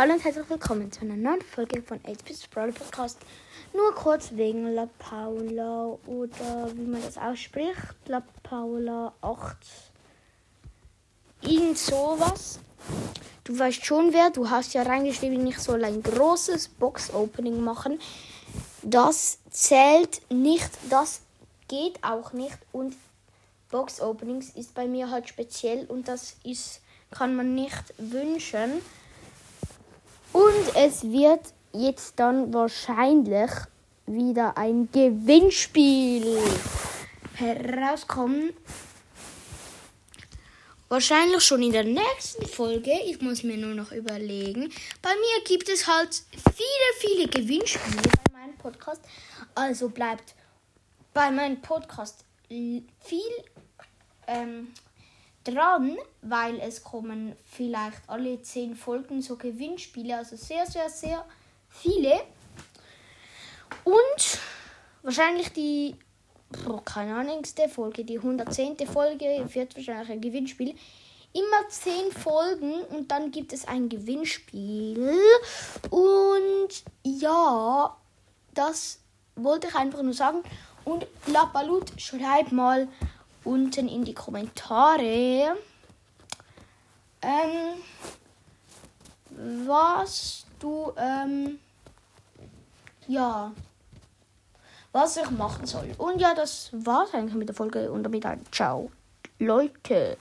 Hallo und herzlich willkommen zu einer neuen Folge von 8-Bits Brawl Podcast. Nur kurz wegen La Paula oder wie man das ausspricht. La Paula 8. Irgend sowas. Du weißt schon wer. Du hast ja reingeschrieben, ich soll ein großes Box-Opening machen. Das zählt nicht. Das geht auch nicht. Und Box-Openings ist bei mir halt speziell und das ist, kann man nicht wünschen. Und es wird jetzt dann wahrscheinlich wieder ein Gewinnspiel herauskommen. Wahrscheinlich schon in der nächsten Folge. Ich muss mir nur noch überlegen. Bei mir gibt es halt viele, viele Gewinnspiele bei meinem Podcast. Also bleibt bei meinem Podcast viel ähm, dran, weil es kommen vielleicht alle zehn Folgen so Gewinnspiele, also sehr, sehr, sehr viele. Und wahrscheinlich die, oh, keine Ahnung, Folge, die 110. Folge wird wahrscheinlich ein Gewinnspiel. Immer zehn Folgen und dann gibt es ein Gewinnspiel. Und ja, das wollte ich einfach nur sagen. Und Lapalut, schreib mal unten in die Kommentare, ähm, was du, ähm, ja, was ich machen soll. Und ja, das war's eigentlich mit der Folge und damit ein Ciao, Leute.